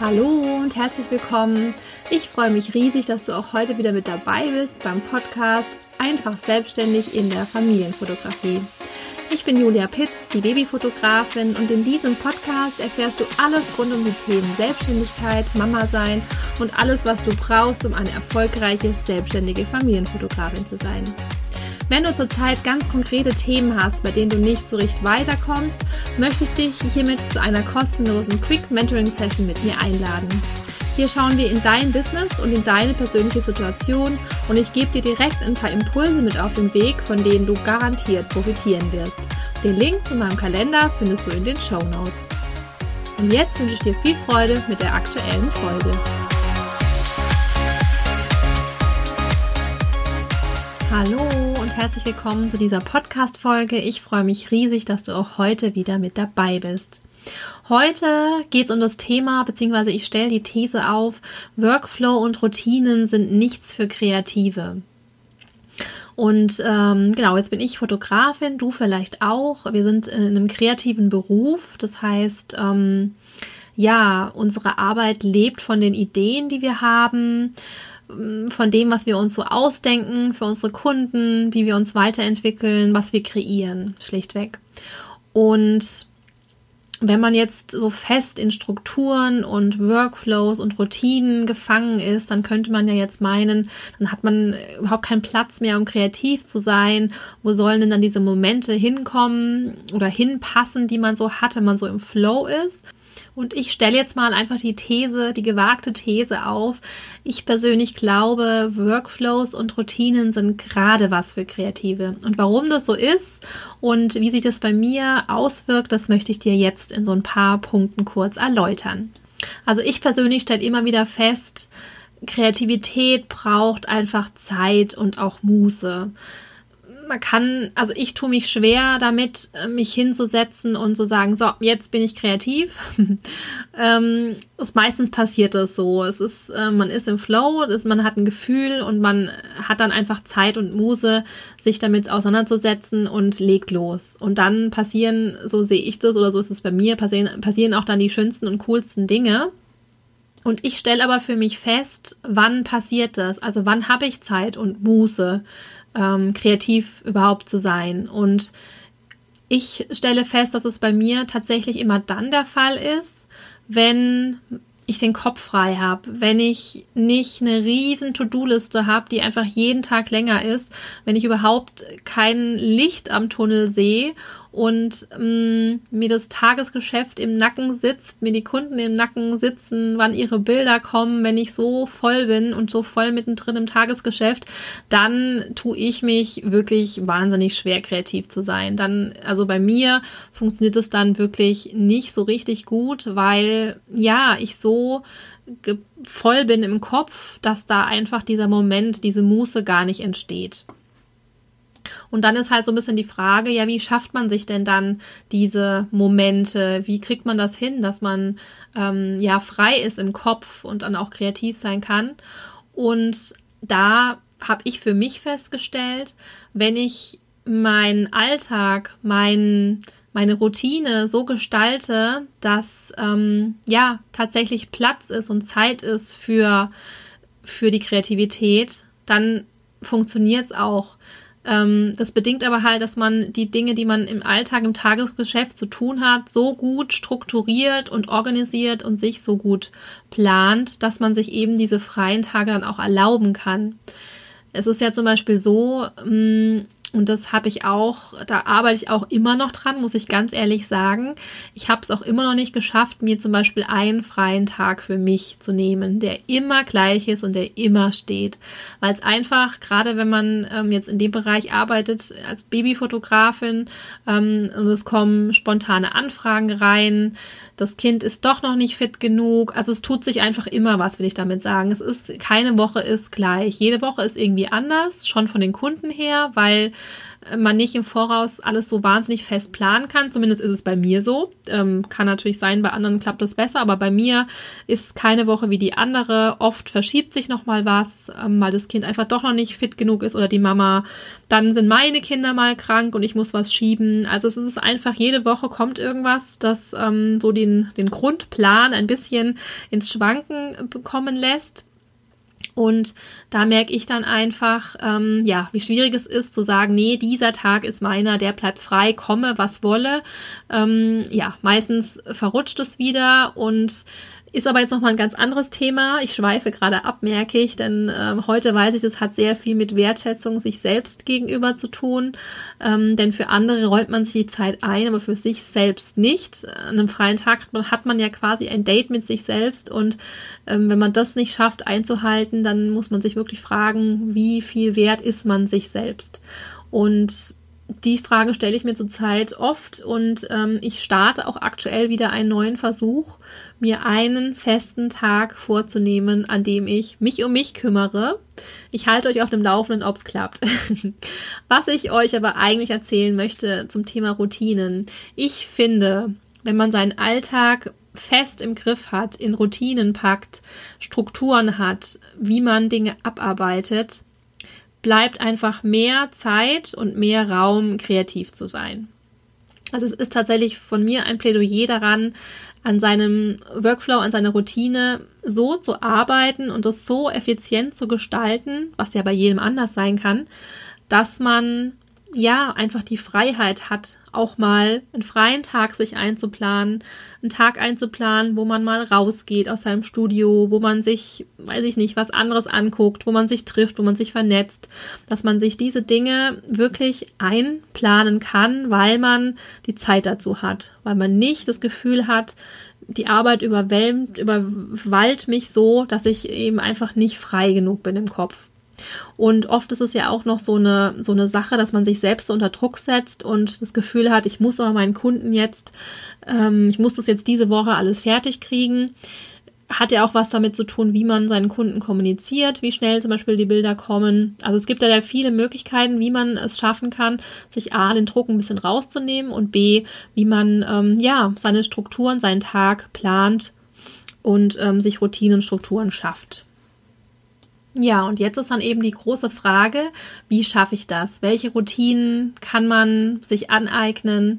Hallo und herzlich willkommen. Ich freue mich riesig, dass du auch heute wieder mit dabei bist beim Podcast Einfach selbstständig in der Familienfotografie. Ich bin Julia Pitz, die Babyfotografin und in diesem Podcast erfährst du alles rund um die Themen Selbstständigkeit, Mama sein und alles, was du brauchst, um eine erfolgreiche selbstständige Familienfotografin zu sein. Wenn du zurzeit ganz konkrete Themen hast, bei denen du nicht so richtig weiterkommst, möchte ich dich hiermit zu einer kostenlosen Quick Mentoring Session mit mir einladen. Hier schauen wir in dein Business und in deine persönliche Situation und ich gebe dir direkt ein paar Impulse mit auf den Weg, von denen du garantiert profitieren wirst. Den Link zu meinem Kalender findest du in den Show Notes. Und jetzt wünsche ich dir viel Freude mit der aktuellen Folge. Hallo herzlich willkommen zu dieser Podcast-Folge. Ich freue mich riesig, dass du auch heute wieder mit dabei bist. Heute geht es um das Thema, beziehungsweise ich stelle die These auf, Workflow und Routinen sind nichts für Kreative. Und ähm, genau, jetzt bin ich Fotografin, du vielleicht auch. Wir sind in einem kreativen Beruf, das heißt, ähm, ja, unsere Arbeit lebt von den Ideen, die wir haben von dem, was wir uns so ausdenken für unsere Kunden, wie wir uns weiterentwickeln, was wir kreieren, schlichtweg. Und wenn man jetzt so fest in Strukturen und Workflows und Routinen gefangen ist, dann könnte man ja jetzt meinen, dann hat man überhaupt keinen Platz mehr, um kreativ zu sein. Wo sollen denn dann diese Momente hinkommen oder hinpassen, die man so hat, wenn man so im Flow ist? Und ich stelle jetzt mal einfach die These, die gewagte These auf. Ich persönlich glaube, Workflows und Routinen sind gerade was für Kreative. Und warum das so ist und wie sich das bei mir auswirkt, das möchte ich dir jetzt in so ein paar Punkten kurz erläutern. Also ich persönlich stelle immer wieder fest, Kreativität braucht einfach Zeit und auch Muße man kann, also ich tue mich schwer damit, äh, mich hinzusetzen und zu sagen, so, jetzt bin ich kreativ. ähm, ist, meistens passiert das so. Es ist, äh, man ist im Flow, ist, man hat ein Gefühl und man hat dann einfach Zeit und Muse, sich damit auseinanderzusetzen und legt los. Und dann passieren, so sehe ich das oder so ist es bei mir, passieren, passieren auch dann die schönsten und coolsten Dinge. Und ich stelle aber für mich fest, wann passiert das? Also wann habe ich Zeit und Muße? Ähm, kreativ überhaupt zu sein. Und ich stelle fest, dass es bei mir tatsächlich immer dann der Fall ist, wenn ich den Kopf frei habe, wenn ich nicht eine riesen To-Do-Liste habe, die einfach jeden Tag länger ist, wenn ich überhaupt kein Licht am Tunnel sehe und ähm, mir das Tagesgeschäft im Nacken sitzt, mir die Kunden im Nacken sitzen, wann ihre Bilder kommen, wenn ich so voll bin und so voll mittendrin im Tagesgeschäft, dann tue ich mich wirklich wahnsinnig schwer kreativ zu sein. Dann, also bei mir funktioniert es dann wirklich nicht so richtig gut, weil ja, ich so voll bin im Kopf, dass da einfach dieser Moment, diese Muße gar nicht entsteht. Und dann ist halt so ein bisschen die Frage, ja, wie schafft man sich denn dann diese Momente? Wie kriegt man das hin, dass man ähm, ja frei ist im Kopf und dann auch kreativ sein kann? Und da habe ich für mich festgestellt, wenn ich meinen Alltag, mein, meine Routine so gestalte, dass ähm, ja tatsächlich Platz ist und Zeit ist für, für die Kreativität, dann funktioniert es auch. Ähm, das bedingt aber halt, dass man die Dinge, die man im Alltag, im Tagesgeschäft zu tun hat, so gut strukturiert und organisiert und sich so gut plant, dass man sich eben diese freien Tage dann auch erlauben kann. Es ist ja zum Beispiel so, mh, mm, und das habe ich auch, da arbeite ich auch immer noch dran, muss ich ganz ehrlich sagen. Ich habe es auch immer noch nicht geschafft, mir zum Beispiel einen freien Tag für mich zu nehmen, der immer gleich ist und der immer steht. Weil es einfach, gerade wenn man ähm, jetzt in dem Bereich arbeitet, als Babyfotografin, ähm, und es kommen spontane Anfragen rein, das Kind ist doch noch nicht fit genug. Also es tut sich einfach immer was, will ich damit sagen. Es ist, keine Woche ist gleich. Jede Woche ist irgendwie anders, schon von den Kunden her, weil man nicht im Voraus alles so wahnsinnig fest planen kann. Zumindest ist es bei mir so. Ähm, kann natürlich sein, bei anderen klappt das besser, aber bei mir ist keine Woche wie die andere. Oft verschiebt sich noch mal was, ähm, weil das Kind einfach doch noch nicht fit genug ist oder die Mama. Dann sind meine Kinder mal krank und ich muss was schieben. Also es ist einfach, jede Woche kommt irgendwas, das ähm, so den, den Grundplan ein bisschen ins Schwanken bekommen lässt. Und da merke ich dann einfach, ähm, ja, wie schwierig es ist zu sagen, nee, dieser Tag ist meiner, der bleibt frei, komme, was wolle. Ähm, ja, meistens verrutscht es wieder und ist aber jetzt nochmal ein ganz anderes Thema. Ich schweife gerade ab, merke ich, denn äh, heute weiß ich, das hat sehr viel mit Wertschätzung sich selbst gegenüber zu tun. Ähm, denn für andere räumt man sich die Zeit ein, aber für sich selbst nicht. An einem freien Tag hat man, hat man ja quasi ein Date mit sich selbst und ähm, wenn man das nicht schafft einzuhalten, dann muss man sich wirklich fragen, wie viel wert ist man sich selbst. Und die Frage stelle ich mir zurzeit oft und ähm, ich starte auch aktuell wieder einen neuen Versuch, mir einen festen Tag vorzunehmen, an dem ich mich um mich kümmere. Ich halte euch auf dem Laufenden, ob es klappt. Was ich euch aber eigentlich erzählen möchte zum Thema Routinen. Ich finde, wenn man seinen Alltag fest im Griff hat, in Routinen packt, Strukturen hat, wie man Dinge abarbeitet, bleibt einfach mehr Zeit und mehr Raum, kreativ zu sein. Also es ist tatsächlich von mir ein Plädoyer daran, an seinem Workflow, an seiner Routine so zu arbeiten und das so effizient zu gestalten, was ja bei jedem anders sein kann, dass man ja einfach die Freiheit hat, auch mal einen freien Tag sich einzuplanen, einen Tag einzuplanen, wo man mal rausgeht aus seinem Studio, wo man sich, weiß ich nicht, was anderes anguckt, wo man sich trifft, wo man sich vernetzt, dass man sich diese Dinge wirklich einplanen kann, weil man die Zeit dazu hat, weil man nicht das Gefühl hat, die Arbeit überwältigt, überwallt mich so, dass ich eben einfach nicht frei genug bin im Kopf. Und oft ist es ja auch noch so eine, so eine Sache, dass man sich selbst unter Druck setzt und das Gefühl hat, ich muss aber meinen Kunden jetzt, ähm, ich muss das jetzt diese Woche alles fertig kriegen. Hat ja auch was damit zu tun, wie man seinen Kunden kommuniziert, wie schnell zum Beispiel die Bilder kommen. Also es gibt ja viele Möglichkeiten, wie man es schaffen kann, sich A, den Druck ein bisschen rauszunehmen und B, wie man ähm, ja seine Strukturen, seinen Tag plant und ähm, sich Routinen, Strukturen schafft. Ja, und jetzt ist dann eben die große Frage, wie schaffe ich das? Welche Routinen kann man sich aneignen?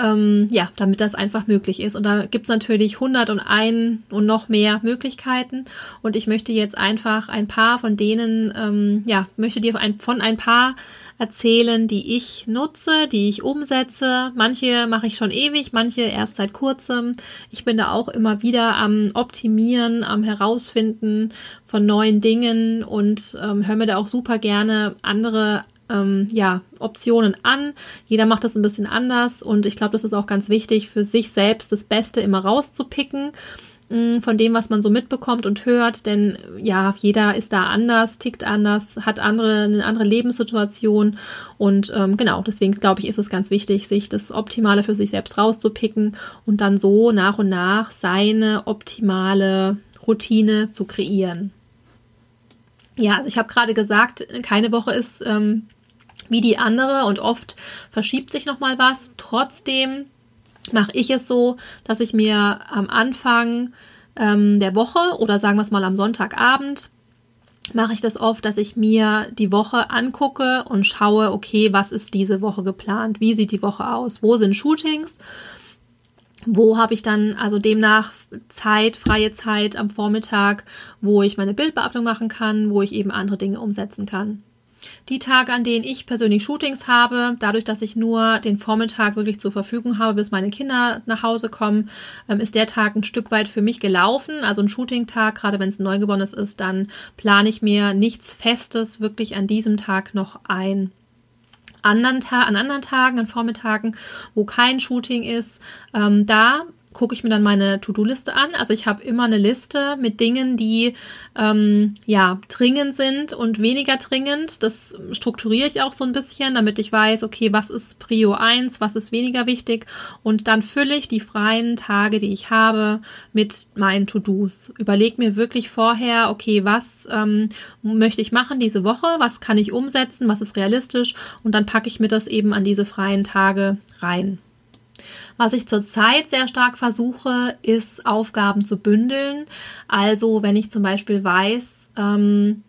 Ähm, ja, damit das einfach möglich ist. Und da gibt es natürlich 101 und noch mehr Möglichkeiten. Und ich möchte jetzt einfach ein paar von denen, ähm, ja, möchte dir von ein paar erzählen, die ich nutze, die ich umsetze. Manche mache ich schon ewig, manche erst seit kurzem. Ich bin da auch immer wieder am Optimieren, am Herausfinden von neuen Dingen und ähm, höre mir da auch super gerne andere ähm, ja, Optionen an. Jeder macht das ein bisschen anders und ich glaube, das ist auch ganz wichtig, für sich selbst das Beste immer rauszupicken mm, von dem, was man so mitbekommt und hört, denn ja, jeder ist da anders, tickt anders, hat andere, eine andere Lebenssituation und ähm, genau, deswegen glaube ich, ist es ganz wichtig, sich das Optimale für sich selbst rauszupicken und dann so nach und nach seine optimale Routine zu kreieren. Ja, also ich habe gerade gesagt, keine Woche ist ähm, wie die andere und oft verschiebt sich noch mal was. Trotzdem mache ich es so, dass ich mir am Anfang ähm, der Woche oder sagen wir es mal am Sonntagabend mache ich das oft, dass ich mir die Woche angucke und schaue, okay, was ist diese Woche geplant? Wie sieht die Woche aus? Wo sind Shootings? Wo habe ich dann also demnach Zeit, freie Zeit am Vormittag, wo ich meine Bildbearbeitung machen kann, wo ich eben andere Dinge umsetzen kann? Die Tage, an denen ich persönlich Shootings habe, dadurch, dass ich nur den Vormittag wirklich zur Verfügung habe, bis meine Kinder nach Hause kommen, ähm, ist der Tag ein Stück weit für mich gelaufen. Also ein Shooting-Tag, gerade wenn es ein Neugeborenes ist, dann plane ich mir nichts Festes wirklich an diesem Tag noch ein anderen Ta an anderen Tagen, an Vormittagen, wo kein Shooting ist, ähm, da gucke ich mir dann meine To-Do-Liste an. Also ich habe immer eine Liste mit Dingen, die ähm, ja dringend sind und weniger dringend. Das strukturiere ich auch so ein bisschen, damit ich weiß, okay, was ist Prio 1, was ist weniger wichtig. Und dann fülle ich die freien Tage, die ich habe, mit meinen To-Dos. Überleg mir wirklich vorher, okay, was ähm, möchte ich machen diese Woche, was kann ich umsetzen, was ist realistisch und dann packe ich mir das eben an diese freien Tage rein. Was ich zurzeit sehr stark versuche, ist Aufgaben zu bündeln. Also wenn ich zum Beispiel weiß, ähm,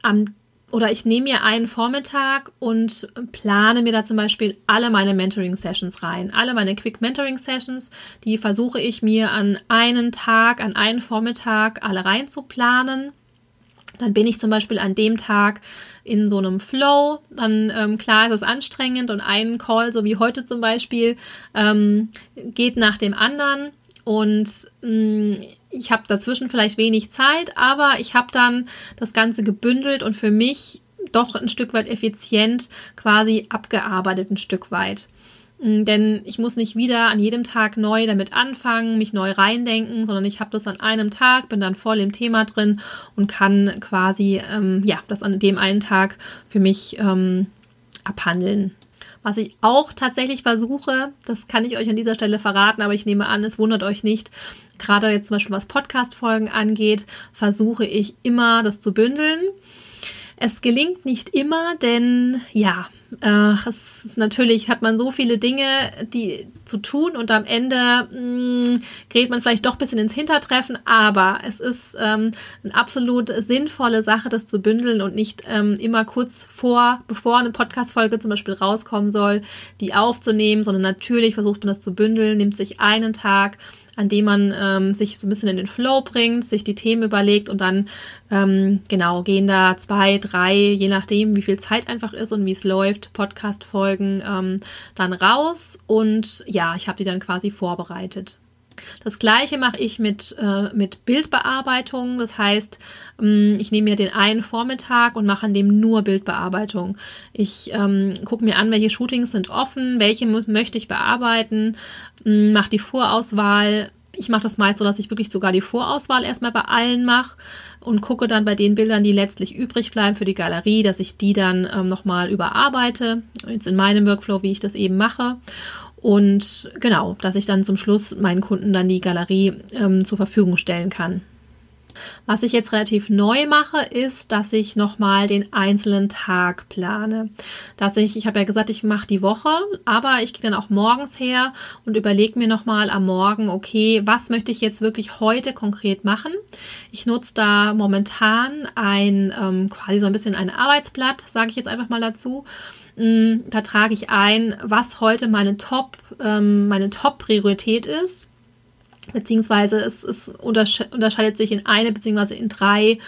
am oder ich nehme mir einen Vormittag und plane mir da zum Beispiel alle meine Mentoring-Sessions rein. Alle meine Quick-Mentoring-Sessions, die versuche ich mir an einen Tag, an einen Vormittag alle reinzuplanen. Dann bin ich zum Beispiel an dem Tag in so einem Flow. Dann, ähm, klar, ist es anstrengend und ein Call, so wie heute zum Beispiel, ähm, geht nach dem anderen. Und mh, mm, ich habe dazwischen vielleicht wenig Zeit, aber ich habe dann das Ganze gebündelt und für mich doch ein Stück weit effizient quasi abgearbeitet, ein Stück weit. Mm, denn ich muss nicht wieder an jedem Tag neu damit anfangen, mich neu reindenken, sondern ich habe das an einem Tag, bin dann voll im Thema drin und kann quasi ähm, ja das an dem einen Tag für mich ähm, abhandeln. Was ich auch tatsächlich versuche, das kann ich euch an dieser Stelle verraten, aber ich nehme an, es wundert euch nicht. Gerade jetzt zum Beispiel was Podcast-Folgen angeht, versuche ich immer, das zu bündeln. Es gelingt nicht immer, denn ja, äh, es ist natürlich hat man so viele Dinge, die zu tun und am Ende mh, mm, gerät man vielleicht doch ein bisschen ins Hintertreffen, aber es ist ähm, eine absolut sinnvolle Sache, das zu bündeln und nicht ähm, immer kurz vor, bevor eine Podcast-Folge zum Beispiel rauskommen soll, die aufzunehmen, sondern natürlich versucht man das zu bündeln, nimmt sich einen Tag, an dem man ähm, sich ein bisschen in den Flow bringt, sich die Themen überlegt und dann ähm, genau gehen da zwei, drei, je nachdem, wie viel Zeit einfach ist und wie es läuft, Podcast-Folgen ähm, dann raus und ja, ich habe die dann quasi vorbereitet. Das gleiche mache ich mit, äh, mit Bildbearbeitung. Das heißt, ähm, ich nehme mir den einen Vormittag und mache an dem nur Bildbearbeitung. Ich ähm, gucke mir an, welche Shootings sind offen, welche möchte ich bearbeiten, hm, mache die Vorauswahl. Ich mache das meist so, dass ich wirklich sogar die Vorauswahl erstmal bei allen mache und gucke dann bei den Bildern, die letztlich übrig bleiben für die Galerie, dass ich die dann ähm, nochmal überarbeite. Jetzt in meinem Workflow, wie ich das eben mache. Und genau, dass ich dann zum Schluss meinen Kunden dann die Galerie ähm, zur Verfügung stellen kann. Was ich jetzt relativ neu mache, ist, dass ich nochmal den einzelnen Tag plane. Dass ich, ich habe ja gesagt, ich mache die Woche, aber ich gehe dann auch morgens her und überlege mir nochmal am Morgen, okay, was möchte ich jetzt wirklich heute konkret machen? Ich nutze da momentan ein, ähm, quasi so ein bisschen ein Arbeitsblatt, sage ich jetzt einfach mal dazu. Mm, da trage ich ein, was heute meine Top, ähm, meine Top-Priorität ist beziehungsweise es, es unterscheidet sich in eine beziehungsweise in drei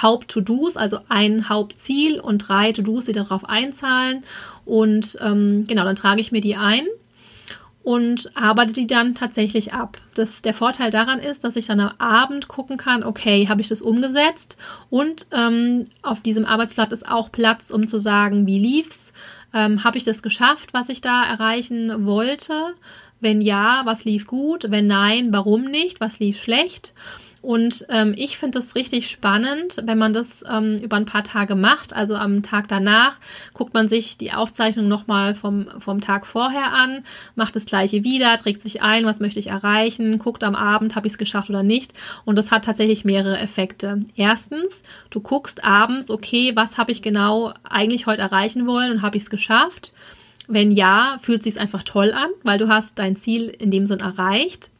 Haupt-To-Dos, also ein Hauptziel und drei To-Dos, die darauf einzahlen. Und ähm, genau, dann trage ich mir die ein und arbeite die dann tatsächlich ab. Das, der Vorteil daran ist, dass ich dann am Abend gucken kann, okay, habe ich das umgesetzt? Und ähm, auf diesem Arbeitsblatt ist auch Platz, um zu sagen, wie lief's? Ähm, habe ich das geschafft, was ich da erreichen wollte? Wenn ja, was lief gut? Wenn nein, warum nicht? Was lief schlecht? Und ähm, ich finde es richtig spannend, wenn man das ähm, über ein paar Tage macht. Also am Tag danach guckt man sich die Aufzeichnung nochmal vom, vom Tag vorher an, macht das gleiche wieder, trägt sich ein, was möchte ich erreichen, guckt am Abend, habe ich es geschafft oder nicht. Und das hat tatsächlich mehrere Effekte. Erstens, du guckst abends, okay, was habe ich genau eigentlich heute erreichen wollen und habe ich es geschafft. Wenn ja, fühlt sich einfach toll an, weil du hast dein Ziel in dem Sinn erreicht.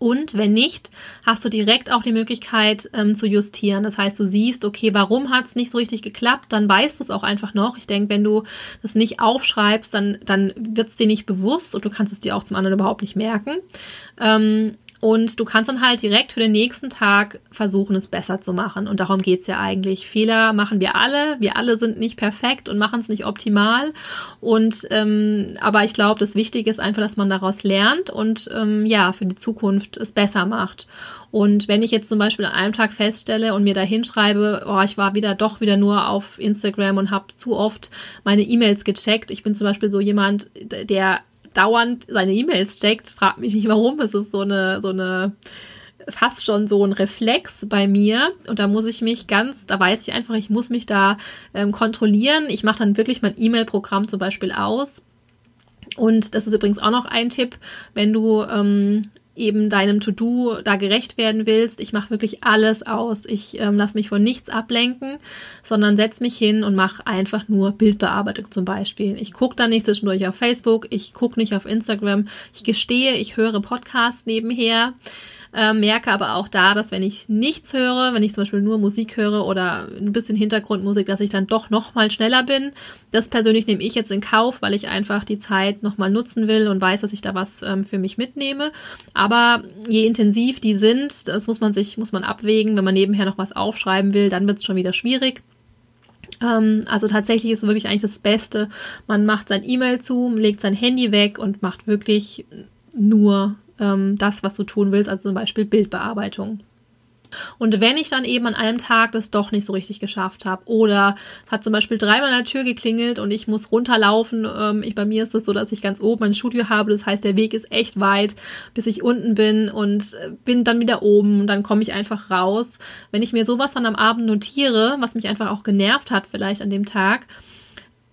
Und wenn nicht, hast du direkt auch die Möglichkeit ähm, zu justieren. Das heißt, du siehst, okay, warum hat es nicht so richtig geklappt, dann weißt du es auch einfach noch. Ich denke, wenn du das nicht aufschreibst, dann, dann wird es dir nicht bewusst und du kannst es dir auch zum anderen überhaupt nicht merken. Ähm, und du kannst dann halt direkt für den nächsten Tag versuchen, es besser zu machen. Und darum geht's ja eigentlich. Fehler machen wir alle. Wir alle sind nicht perfekt und machen es nicht optimal. Und ähm, aber ich glaube, das Wichtige ist einfach, dass man daraus lernt und ähm, ja, für die Zukunft es besser macht. Und wenn ich jetzt zum Beispiel an einem Tag feststelle und mir da hinschreibe, oh, ich war wieder doch wieder nur auf Instagram und habe zu oft meine E-Mails gecheckt. Ich bin zum Beispiel so jemand, der dauernd seine E-Mails checkt. Fragt mich nicht warum. Es ist so eine, so eine, fast schon so ein Reflex bei mir. Und da muss ich mich ganz, da weiß ich einfach, ich muss mich da ähm, kontrollieren. Ich mache dann wirklich mein E-Mail-Programm zum Beispiel aus. Und das ist übrigens auch noch ein Tipp, wenn du ähm, eben deinem To-Do da gerecht werden willst. Ich mache wirklich alles aus. Ich ähm, lasse mich von nichts ablenken, sondern setze mich hin und mache einfach nur Bildbearbeitung zum Beispiel. Ich gucke da nicht zwischendurch auf Facebook, ich gucke nicht auf Instagram. Ich gestehe, ich höre Podcasts nebenher. Äh, merke aber auch da, dass wenn ich nichts höre, wenn ich zum Beispiel nur Musik höre oder ein bisschen Hintergrundmusik, dass ich dann doch noch mal schneller bin. Das persönlich nehme ich jetzt in Kauf, weil ich einfach die Zeit noch mal nutzen will und weiß, dass ich da was ähm, für mich mitnehme. Aber je intensiv die sind, das muss man sich, muss man abwägen. Wenn man nebenher noch was aufschreiben will, dann wird es schon wieder schwierig ähm, also tatsächlich ist wirklich eigentlich das Beste. Man macht sein E-Mail zu, legt sein Handy weg und macht wirklich nur ähm, das, was du tun willst, also zum Beispiel Bildbearbeitung. Und wenn ich dann eben an einem Tag das doch nicht so richtig geschafft habe oder es hat zum Beispiel dreimal an der Tür geklingelt und ich muss runterlaufen, ähm, ich, bei mir ist es das so, dass ich ganz oben ein Studio habe, das heißt, der Weg ist echt weit, bis ich unten bin und äh, bin dann wieder oben und dann komme ich einfach raus. Wenn ich mir sowas dann am Abend notiere, was mich einfach auch genervt hat vielleicht an dem Tag,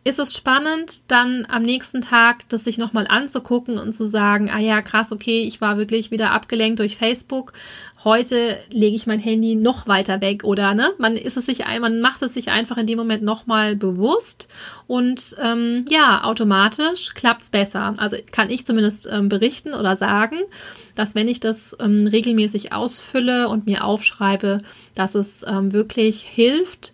ist es spannend, dann am nächsten Tag das sich nochmal anzugucken und zu sagen, ah ja, krass, okay, ich war wirklich wieder abgelenkt durch Facebook. Heute lege ich mein Handy noch weiter weg oder ne? Man ist es sich, man macht es sich einfach in dem Moment nochmal bewusst und ähm, ja, automatisch klappt es besser. Also kann ich zumindest ähm, berichten oder sagen, dass wenn ich das ähm, regelmäßig ausfülle und mir aufschreibe, dass es ähm, wirklich hilft,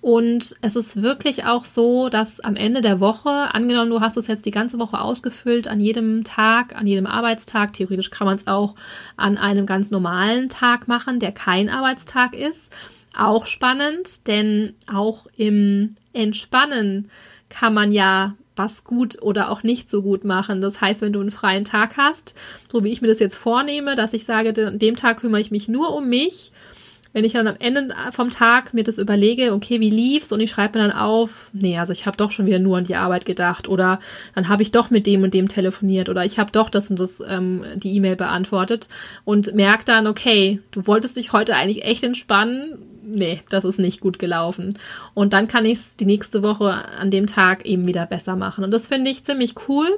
und es ist wirklich auch so, dass am Ende der Woche, angenommen, du hast es jetzt die ganze Woche ausgefüllt, an jedem Tag, an jedem Arbeitstag, theoretisch kann man es auch an einem ganz normalen Tag machen, der kein Arbeitstag ist. Auch spannend, denn auch im Entspannen kann man ja was gut oder auch nicht so gut machen. Das heißt, wenn du einen freien Tag hast, so wie ich mir das jetzt vornehme, dass ich sage, an dem Tag kümmere ich mich nur um mich wenn ich dann am Ende vom Tag mir das überlege, okay, wie lief's? Und ich schreibe mir dann auf, nee, also ich habe doch schon wieder nur an die Arbeit gedacht oder dann habe ich doch mit dem und dem telefoniert oder ich habe doch das und das ähm, die E-Mail beantwortet und merke dann, okay, du wolltest dich heute eigentlich echt entspannen, nee, das ist nicht gut gelaufen. Und dann kann ich es die nächste Woche an dem Tag eben wieder besser machen. Und das finde ich ziemlich cool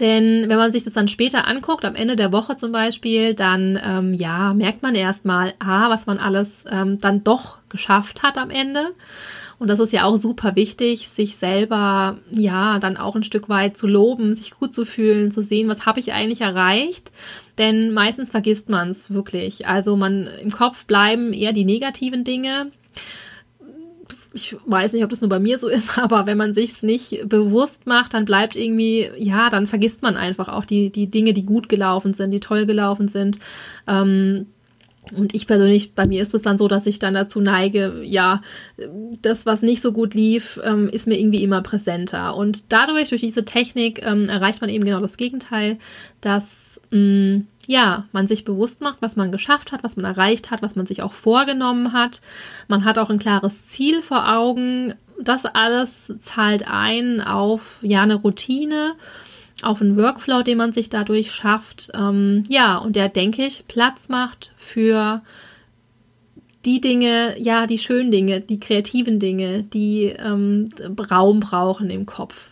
denn wenn man sich das dann später anguckt, am Ende der Woche zum Beispiel, dann ähm, ja, merkt man erstmal, ah, was man alles ähm, dann doch geschafft hat am Ende. Und das ist ja auch super wichtig, sich selber ja dann auch ein Stück weit zu loben, sich gut zu fühlen, zu sehen, was habe ich eigentlich erreicht. Denn meistens vergisst man es wirklich. Also man im Kopf bleiben eher die negativen Dinge ich weiß nicht, ob das nur bei mir so ist, aber wenn man sich's nicht bewusst macht, dann bleibt irgendwie, ja, dann vergisst man einfach auch die, die Dinge, die gut gelaufen sind, die toll gelaufen sind. Ähm, und ich persönlich, bei mir ist es dann so, dass ich dann dazu neige, ja, das, was nicht so gut lief, ähm, ist mir irgendwie immer präsenter. Und dadurch, durch diese Technik, ähm, erreicht man eben genau das Gegenteil, dass mh, mm, ja, man sich bewusst macht, was man geschafft hat, was man erreicht hat, was man sich auch vorgenommen hat. Man hat auch ein klares Ziel vor Augen. Das alles zahlt ein auf ja eine Routine, auf einen Workflow, den man sich dadurch schafft. Ähm, ja, und der, denke ich, Platz macht für die Dinge, ja, die schönen Dinge, die kreativen Dinge, die ähm, Raum brauchen im Kopf.